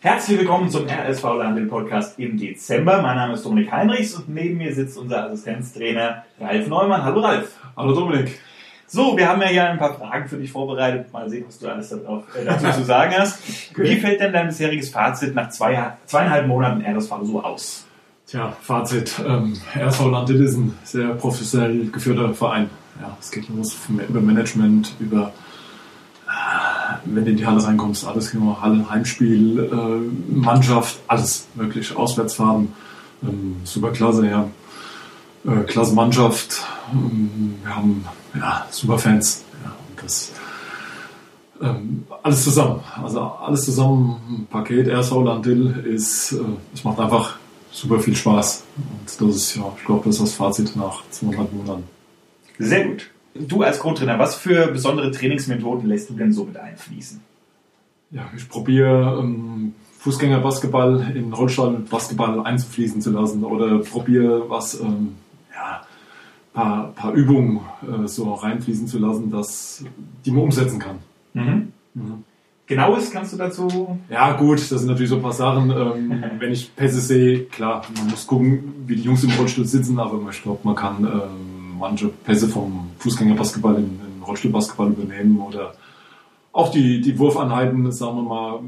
Herzlich willkommen zum RSV Landel Podcast im Dezember. Mein Name ist Dominik Heinrichs und neben mir sitzt unser Assistenztrainer Ralf Neumann. Hallo Ralf. Hallo Dominik. So, wir haben ja hier ein paar Fragen für dich vorbereitet. Mal sehen, was du alles darauf, äh, dazu zu sagen hast. Wie fällt denn dein bisheriges Fazit nach zwei, zweieinhalb Monaten RSV so aus? Tja, Fazit. Ähm, RSV Landil ist ein sehr professionell geführter Verein. Ja, es geht los über Management, über wenn du in die Halle reinkommst, alles genau, Halle, Heimspiel, äh, Mannschaft, alles wirklich, Auswärtsfahren, ähm, super klasse, ja. Äh, klasse Mannschaft, ähm, wir haben ja, super Fans, ja, und das ähm, alles zusammen, also alles zusammen, Paket, RSV Landil ist, äh, es macht einfach super viel Spaß und das ist, ja, ich glaube, das ist das Fazit nach zweieinhalb Monaten. Sehr gut. Du als Co-Trainer, was für besondere Trainingsmethoden lässt du denn so mit einfließen? Ja, ich probiere ähm, Fußgängerbasketball in Rollstuhlbasketball einzufließen zu lassen oder probiere was, ähm, ja, paar, paar Übungen äh, so reinfließen zu lassen, dass die man umsetzen kann. Mhm. Mhm. Genaues kannst du dazu? Ja, gut, das sind natürlich so ein paar Sachen. Ähm, wenn ich Pässe sehe, klar, man muss gucken, wie die Jungs im Rollstuhl sitzen, aber ich glaube, man kann ähm, manche Pässe vom Fußgängerbasketball in, in Rollstuhlbasketball übernehmen oder auch die, die Wurfanheiten, sagen wir mal,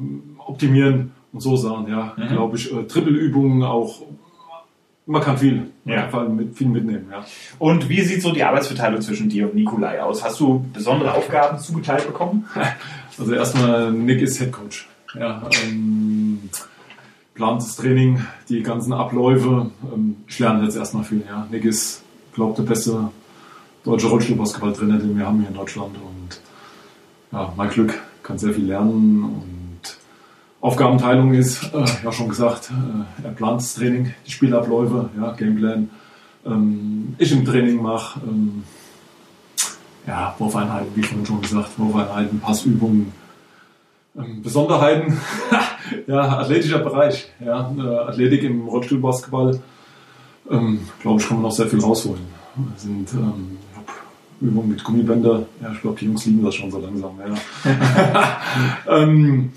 optimieren und so sagen, ja, mhm. glaube ich, äh, Trippelübungen auch, man kann viel, ja. kann mit, viel mitnehmen, ja. Und wie sieht so die Arbeitsverteilung zwischen dir und Nikolai aus? Hast du besondere Aufgaben zugeteilt bekommen? Also erstmal, Nick ist Head Coach, ja, ähm, plant das Training, die ganzen Abläufe, ähm, ich lerne jetzt erstmal viel, ja. Nick ist glaube, der beste deutsche Rollstuhlbasketballtrainer, den wir haben hier in Deutschland. Und ja, mein Glück, kann sehr viel lernen. Und Aufgabenteilung ist, äh, ja schon gesagt, äh, er plant das Training, die Spielabläufe, ja, Gameplan. Ähm, ich im Training mache ähm, ja, Wurfeinheiten, wie schon schon gesagt, Wurfeinheiten, Passübungen, ähm, Besonderheiten, ja, athletischer Bereich, ja, äh, Athletik im Rollstuhlbasketball ähm, glaube ich, kann man noch sehr viel rausholen. Wir sind ähm, Übungen mit Gummibänder. Ja, ich glaube, die Jungs lieben das schon so langsam. Ja. ähm,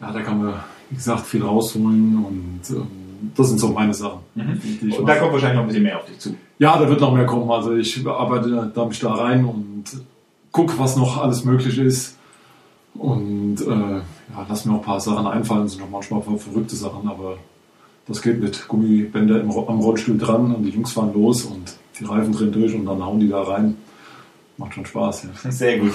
ja, da kann man, wie gesagt, viel rausholen und ähm, das sind so meine Sachen. Mhm. Die, die und da kommt wahrscheinlich noch ein bisschen mehr auf dich zu. Ja, da wird noch mehr kommen. Also ich arbeite da mich da rein und gucke, was noch alles möglich ist. Und äh, ja, lass mir auch ein paar Sachen einfallen. Das sind noch manchmal verrückte Sachen, aber das geht mit Gummibänder im, am Rollstuhl dran und die Jungs fahren los und die Reifen drehen durch und dann hauen die da rein. Macht schon Spaß. Ja. Sehr gut.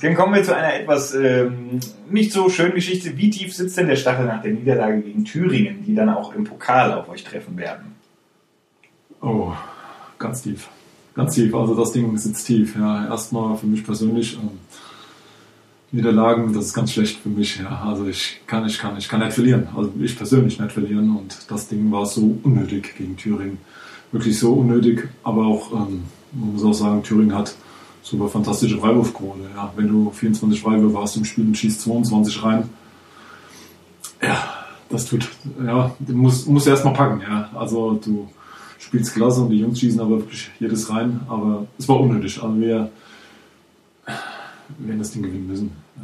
Dann kommen wir zu einer etwas ähm, nicht so schönen Geschichte. Wie tief sitzt denn der Stachel nach der Niederlage gegen Thüringen, die dann auch im Pokal auf euch treffen werden? Oh, ganz tief. Ganz tief. Also das Ding sitzt tief. Ja, erstmal für mich persönlich. Ähm, Niederlagen, das ist ganz schlecht für mich. Ja. Also ich kann, ich kann, ich kann nicht verlieren. Also ich persönlich nicht verlieren. Und das Ding war so unnötig gegen Thüringen. Wirklich so unnötig. Aber auch, ähm, man muss auch sagen, Thüringen hat super fantastische Freiwurfquote. Ja. Wenn du 24 Freiwürfe hast im Spiel und schießt 22 rein, ja, das tut, ja, du musst, musst erst mal packen. Ja. Also du spielst klasse und die Jungs schießen aber wirklich jedes rein. Aber es war unnötig. Also wir, werden das Ding gewinnen müssen. Ja.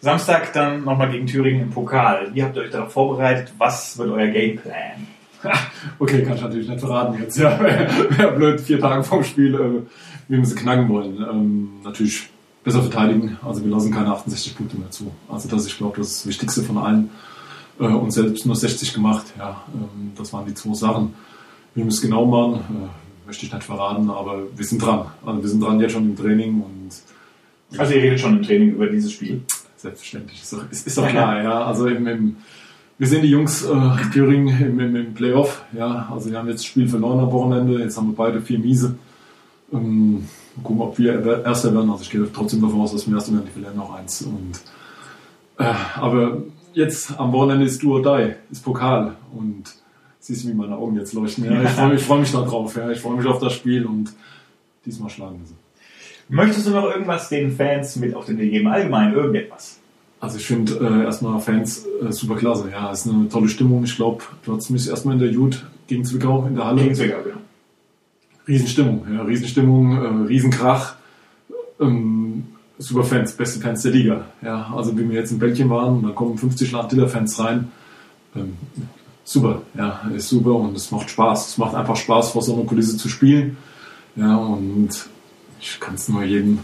Samstag dann nochmal gegen Thüringen im Pokal. Wie habt ihr euch darauf vorbereitet? Was wird euer Gameplan? okay, kann ich natürlich nicht verraten jetzt. Ja, wäre blöd, vier Tage vorm Spiel, äh, wie wir sie knacken wollen. Ähm, natürlich besser verteidigen. Also wir lassen keine 68 Punkte mehr zu. Also das, ich glaube, das ist das Wichtigste von allen. Äh, und selbst nur 60 gemacht. Ja, ähm, das waren die zwei Sachen. Wie wir es genau machen, äh, möchte ich nicht verraten, aber wir sind dran. Also wir sind dran jetzt schon im Training und also ihr redet schon im Training über dieses Spiel? Selbstverständlich, ist doch, ist, ist doch klar, ja. Also im, im, wir sehen die Jungs äh, Thüringen im, im, im, Playoff, ja. Also wir haben jetzt das Spiel verloren am Wochenende, jetzt haben wir beide vier Miese. Ähm, gucken, ob wir Erster werden. Also ich gehe trotzdem davon aus, dass wir Erster werden, die verlieren noch eins. Und, äh, aber jetzt am Wochenende ist Do or Die, ist Pokal und siehst du, wie meine Augen jetzt leuchten. Ja. Ich freue mich, freu mich darauf, ja. ich freue mich auf das Spiel und diesmal schlagen wir sie. Möchtest du noch irgendwas den Fans mit auf den Weg geben? Allgemein irgendetwas? Also ich finde äh, erstmal Fans äh, super klasse. Ja, es ist eine tolle Stimmung. Ich glaube, du hattest mich erstmal in der Jut gegen Zwickau in der Halle. Gegen Zwickau, genau. Riesenstimmung, ja, Riesenstimmung, äh, Riesenkrach. Ähm, super Fans, beste Fans der Liga. Ja, also wie wir jetzt in Belgien waren, da kommen 50 Landiller-Fans rein. ähm, super, ja, ist super und es macht Spaß. Es macht einfach Spaß, vor so einer Kulisse zu spielen. Ja, und ich kann es nur jedem,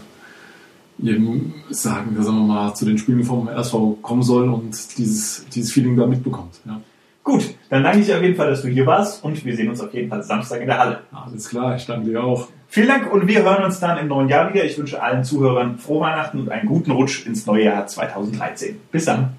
jedem sagen, sagen wir mal zu den Spielen vom RSV kommen soll und dieses, dieses Feeling da mitbekommt. Ja. Gut, dann danke ich dir auf jeden Fall, dass du hier warst und wir sehen uns auf jeden Fall Samstag in der Halle. Alles klar, ich danke dir auch. Vielen Dank und wir hören uns dann im neuen Jahr wieder. Ich wünsche allen Zuhörern frohe Weihnachten und einen guten Rutsch ins neue Jahr 2013. Bis dann.